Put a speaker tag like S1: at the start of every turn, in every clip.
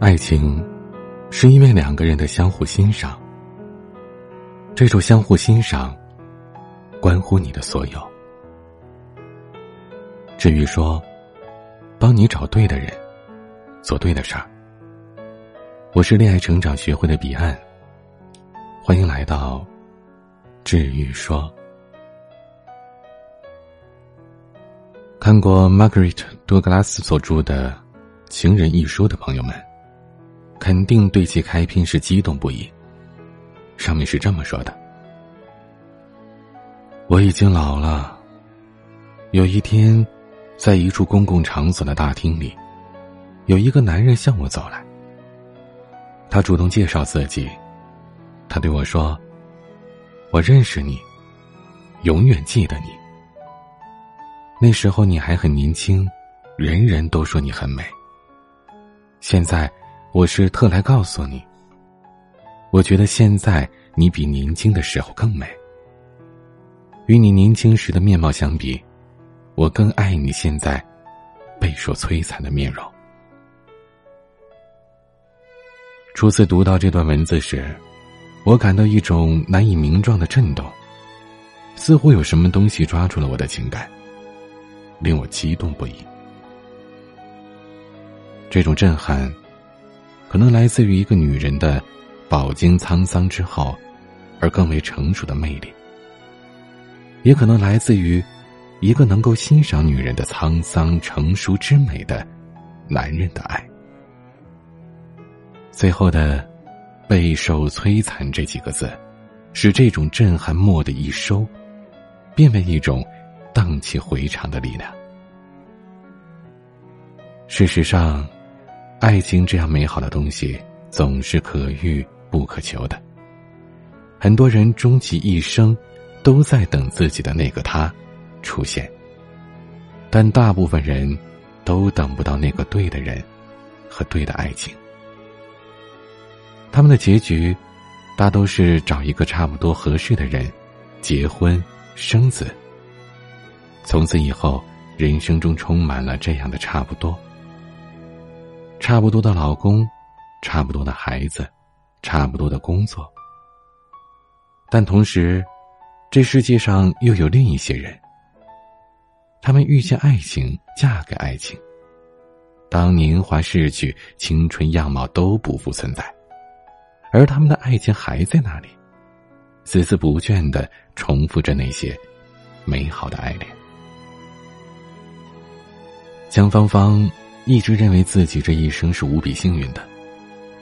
S1: 爱情，是因为两个人的相互欣赏。这种相互欣赏，关乎你的所有。至于说，帮你找对的人，做对的事儿。我是恋爱成长学会的彼岸，欢迎来到治愈说。看过 Margaret 多格拉斯所著的《情人一书》的朋友们，肯定对其开篇是激动不已。上面是这么说的：“我已经老了。有一天，在一处公共场所的大厅里，有一个男人向我走来。他主动介绍自己，他对我说：‘我认识你，永远记得你。’”那时候你还很年轻，人人都说你很美。现在，我是特来告诉你，我觉得现在你比年轻的时候更美。与你年轻时的面貌相比，我更爱你现在备受摧残的面容。初次读到这段文字时，我感到一种难以名状的震动，似乎有什么东西抓住了我的情感。令我激动不已。这种震撼，可能来自于一个女人的饱经沧桑之后，而更为成熟的魅力；也可能来自于一个能够欣赏女人的沧桑成熟之美的男人的爱。最后的“备受摧残”这几个字，使这种震撼蓦的一收，变为一种。荡气回肠的力量。事实上，爱情这样美好的东西总是可遇不可求的。很多人终其一生，都在等自己的那个他出现，但大部分人都等不到那个对的人和对的爱情。他们的结局，大都是找一个差不多合适的人，结婚生子。从此以后，人生中充满了这样的差不多：差不多的老公，差不多的孩子，差不多的工作。但同时，这世界上又有另一些人，他们遇见爱情，嫁给爱情。当年华逝去，青春样貌都不复存在，而他们的爱情还在那里，孜孜不倦的重复着那些美好的爱恋。江芳芳一直认为自己这一生是无比幸运的，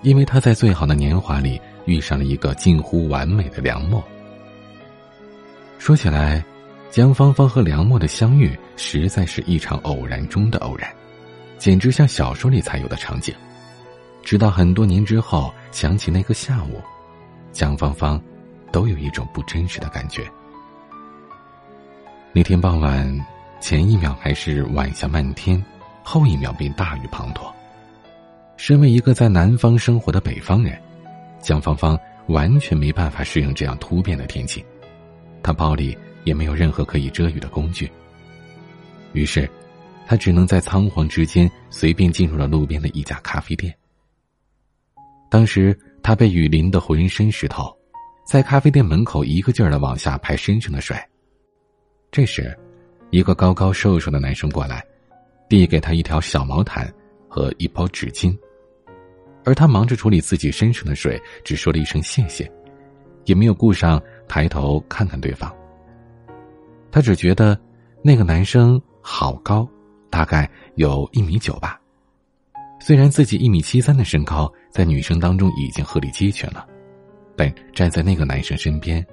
S1: 因为他在最好的年华里遇上了一个近乎完美的梁默。说起来，江芳芳和梁默的相遇实在是一场偶然中的偶然，简直像小说里才有的场景。直到很多年之后想起那个下午，江芳芳都有一种不真实的感觉。那天傍晚。前一秒还是晚霞漫天，后一秒便大雨滂沱。身为一个在南方生活的北方人，江芳芳完全没办法适应这样突变的天气。她包里也没有任何可以遮雨的工具，于是，她只能在仓皇之间随便进入了路边的一家咖啡店。当时，她被雨淋得浑身湿透，在咖啡店门口一个劲儿的往下拍身上的水。这时，一个高高瘦瘦的男生过来，递给他一条小毛毯和一包纸巾，而他忙着处理自己身上的水，只说了一声谢谢，也没有顾上抬头看看对方。他只觉得那个男生好高，大概有一米九吧。虽然自己一米七三的身高在女生当中已经鹤立鸡群了，但站在那个男生身边，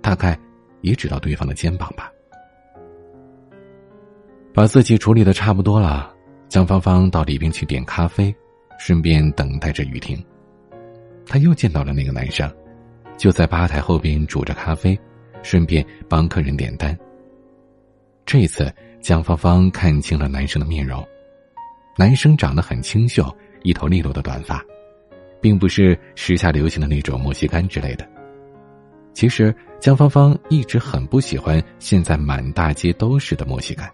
S1: 大概也只到对方的肩膀吧。把自己处理的差不多了，江芳芳到里边去点咖啡，顺便等待着雨停。她又见到了那个男生，就在吧台后边煮着咖啡，顺便帮客人点单。这一次江芳芳看清了男生的面容，男生长得很清秀，一头利落的短发，并不是时下流行的那种莫西干之类的。其实江芳芳一直很不喜欢现在满大街都是的莫西干。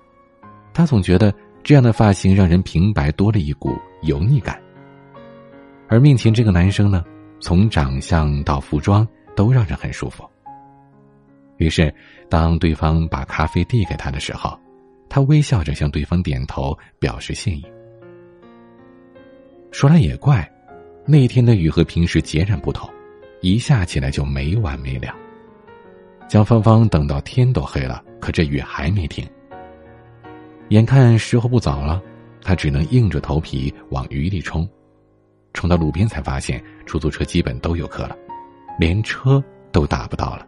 S1: 他总觉得这样的发型让人平白多了一股油腻感。而面前这个男生呢，从长相到服装都让人很舒服。于是，当对方把咖啡递给他的时候，他微笑着向对方点头，表示谢意。说来也怪，那天的雨和平时截然不同，一下起来就没完没了。江芳芳等到天都黑了，可这雨还没停。眼看时候不早了，他只能硬着头皮往雨里冲。冲到路边才发现，出租车基本都有客了，连车都打不到了。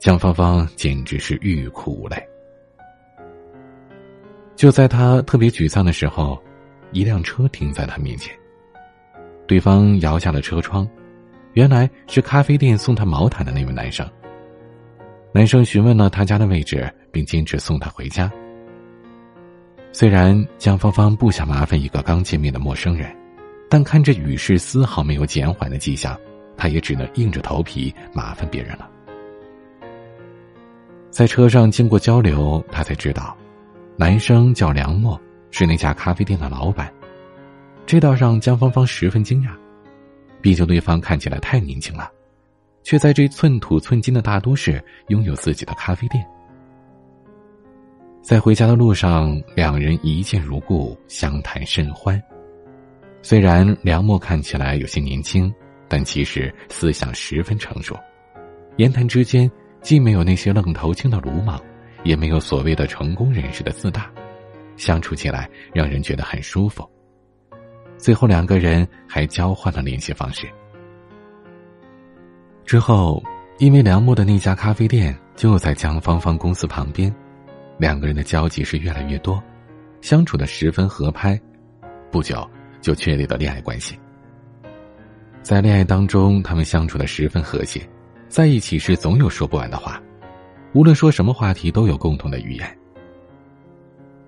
S1: 江芳芳简直是欲哭无泪。就在他特别沮丧的时候，一辆车停在他面前。对方摇下了车窗，原来是咖啡店送他毛毯的那位男生。男生询问了他家的位置，并坚持送他回家。虽然江芳芳不想麻烦一个刚见面的陌生人，但看着雨势丝毫没有减缓的迹象，她也只能硬着头皮麻烦别人了。在车上经过交流，她才知道，男生叫梁默，是那家咖啡店的老板。这倒让江芳芳十分惊讶，毕竟对方看起来太年轻了。却在这寸土寸金的大都市拥有自己的咖啡店。在回家的路上，两人一见如故，相谈甚欢。虽然梁默看起来有些年轻，但其实思想十分成熟。言谈之间，既没有那些愣头青的鲁莽，也没有所谓的成功人士的自大，相处起来让人觉得很舒服。最后，两个人还交换了联系方式。之后，因为梁默的那家咖啡店就在江芳芳公司旁边，两个人的交集是越来越多，相处的十分合拍，不久就确立了恋爱关系。在恋爱当中，他们相处的十分和谐，在一起时总有说不完的话，无论说什么话题都有共同的语言。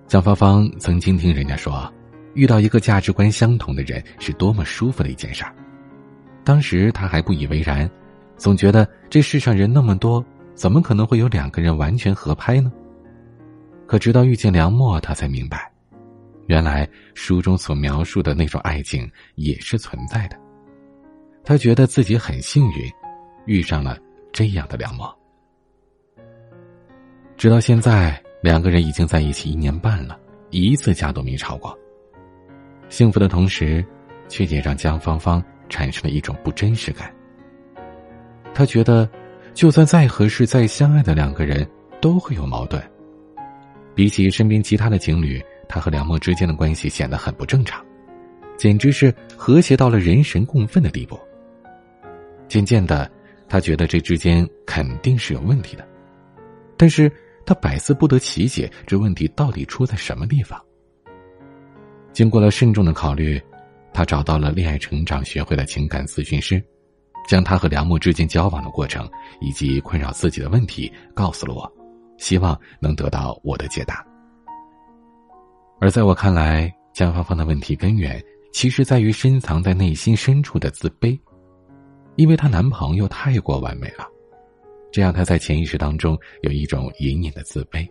S1: 蒋芳芳曾经听人家说，遇到一个价值观相同的人是多么舒服的一件事儿，当时她还不以为然。总觉得这世上人那么多，怎么可能会有两个人完全合拍呢？可直到遇见梁默，他才明白，原来书中所描述的那种爱情也是存在的。他觉得自己很幸运，遇上了这样的梁墨。直到现在，两个人已经在一起一年半了，一次架都没吵过。幸福的同时，却也让江芳芳产生了一种不真实感。他觉得，就算再合适、再相爱的两个人，都会有矛盾。比起身边其他的情侣，他和梁默之间的关系显得很不正常，简直是和谐到了人神共愤的地步。渐渐的，他觉得这之间肯定是有问题的，但是他百思不得其解，这问题到底出在什么地方？经过了慎重的考虑，他找到了恋爱成长学会的情感咨询师。将他和梁默之间交往的过程以及困扰自己的问题告诉了我，希望能得到我的解答。而在我看来，江芳芳的问题根源其实在于深藏在内心深处的自卑，因为她男朋友太过完美了，这样她在潜意识当中有一种隐隐的自卑。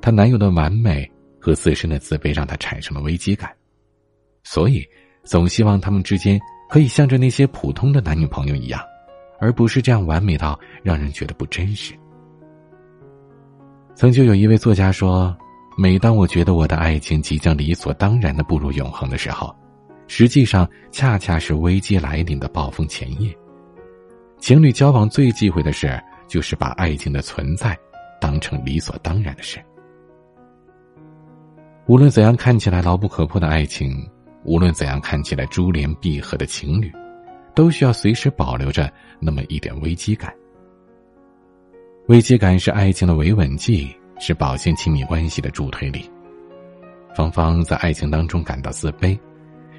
S1: 她男友的完美和自身的自卑让她产生了危机感，所以总希望他们之间。可以像着那些普通的男女朋友一样，而不是这样完美到让人觉得不真实。曾经有一位作家说：“每当我觉得我的爱情即将理所当然的步入永恒的时候，实际上恰恰是危机来临的暴风前夜。情侣交往最忌讳的事，就是把爱情的存在当成理所当然的事。无论怎样看起来牢不可破的爱情。”无论怎样看起来珠联璧合的情侣，都需要随时保留着那么一点危机感。危机感是爱情的维稳剂，是保鲜亲密关系的助推力。芳芳在爱情当中感到自卑，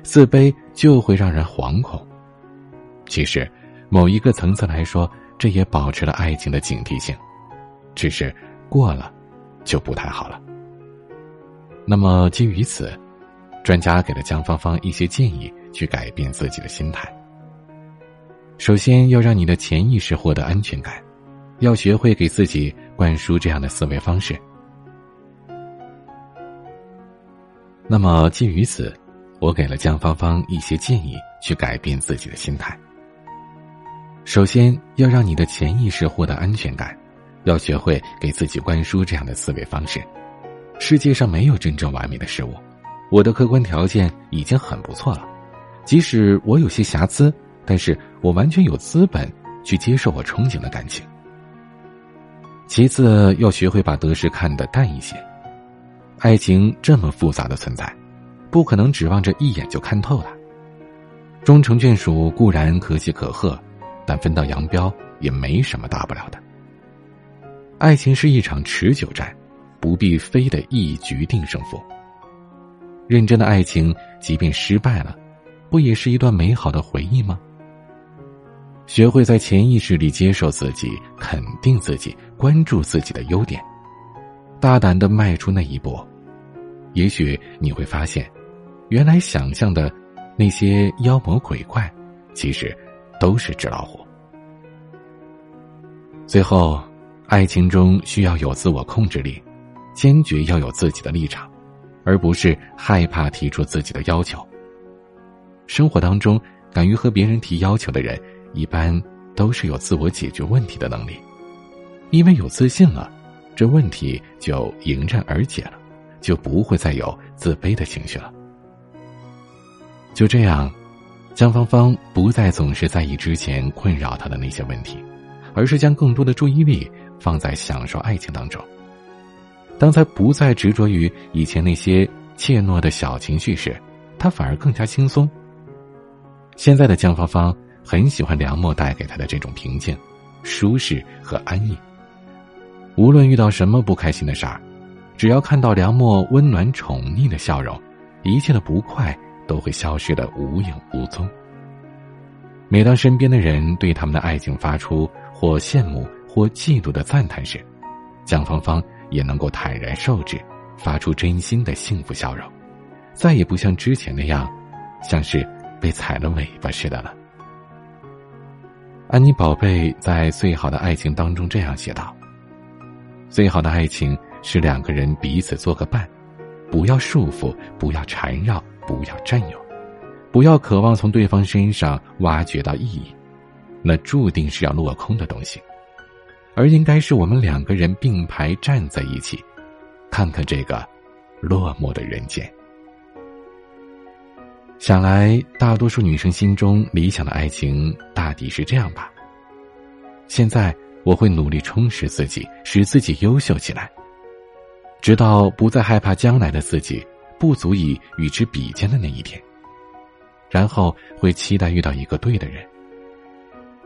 S1: 自卑就会让人惶恐。其实，某一个层次来说，这也保持了爱情的警惕性，只是过了，就不太好了。那么基于此。专家给了江芳芳一些建议，去改变自己的心态。首先要让你的潜意识获得安全感，要学会给自己灌输这样的思维方式。那么基于此，我给了江芳芳一些建议，去改变自己的心态。首先要让你的潜意识获得安全感，要学会给自己灌输这样的思维方式：世界上没有真正完美的事物，我的客观条件已经很不错了。即使我有些瑕疵，但是我完全有资本去接受我憧憬的感情。其次，要学会把得失看得淡一些。爱情这么复杂的存在，不可能指望着一眼就看透了。终成眷属固然可喜可贺。但分道扬镳也没什么大不了的。爱情是一场持久战，不必非得一局定胜负。认真的爱情，即便失败了，不也是一段美好的回忆吗？学会在潜意识里接受自己，肯定自己，关注自己的优点，大胆的迈出那一步，也许你会发现，原来想象的那些妖魔鬼怪，其实。都是纸老虎。最后，爱情中需要有自我控制力，坚决要有自己的立场，而不是害怕提出自己的要求。生活当中，敢于和别人提要求的人，一般都是有自我解决问题的能力，因为有自信了，这问题就迎刃而解了，就不会再有自卑的情绪了。就这样。江芳芳不再总是在意之前困扰她的那些问题，而是将更多的注意力放在享受爱情当中。当她不再执着于以前那些怯懦的小情绪时，她反而更加轻松。现在的江芳芳很喜欢梁墨带给他的这种平静、舒适和安逸。无论遇到什么不开心的事儿，只要看到梁墨温暖宠溺的笑容，一切的不快。都会消失的无影无踪。每当身边的人对他们的爱情发出或羡慕或嫉妒的赞叹时，蒋芳芳也能够坦然受之，发出真心的幸福笑容，再也不像之前那样，像是被踩了尾巴似的了。安妮宝贝在《最好的爱情》当中这样写道：“最好的爱情是两个人彼此做个伴，不要束缚，不要缠绕。”不要占有，不要渴望从对方身上挖掘到意义，那注定是要落空的东西，而应该是我们两个人并排站在一起，看看这个落寞的人间。想来，大多数女生心中理想的爱情大抵是这样吧。现在，我会努力充实自己，使自己优秀起来，直到不再害怕将来的自己。不足以与之比肩的那一天，然后会期待遇到一个对的人。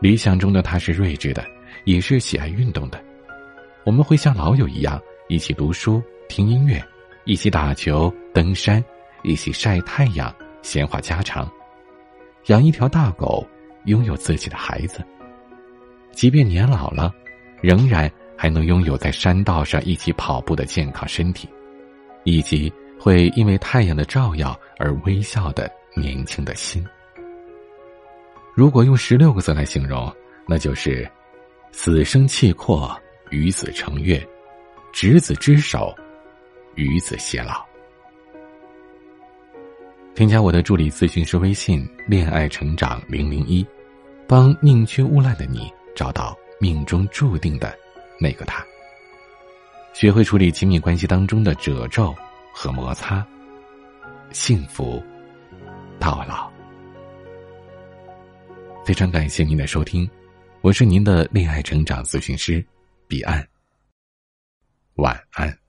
S1: 理想中的他是睿智的，也是喜爱运动的。我们会像老友一样，一起读书、听音乐，一起打球、登山，一起晒太阳、闲话家常，养一条大狗，拥有自己的孩子。即便年老了，仍然还能拥有在山道上一起跑步的健康身体，以及。会因为太阳的照耀而微笑的年轻的心。如果用十六个字来形容，那就是“死生契阔，与子成悦，执子之手，与子偕老”。添加我的助理咨询师微信“恋爱成长零零一”，帮宁缺毋滥的你找到命中注定的那个他。学会处理亲密关系当中的褶皱。和摩擦，幸福到老。非常感谢您的收听，我是您的恋爱成长咨询师彼岸。晚安。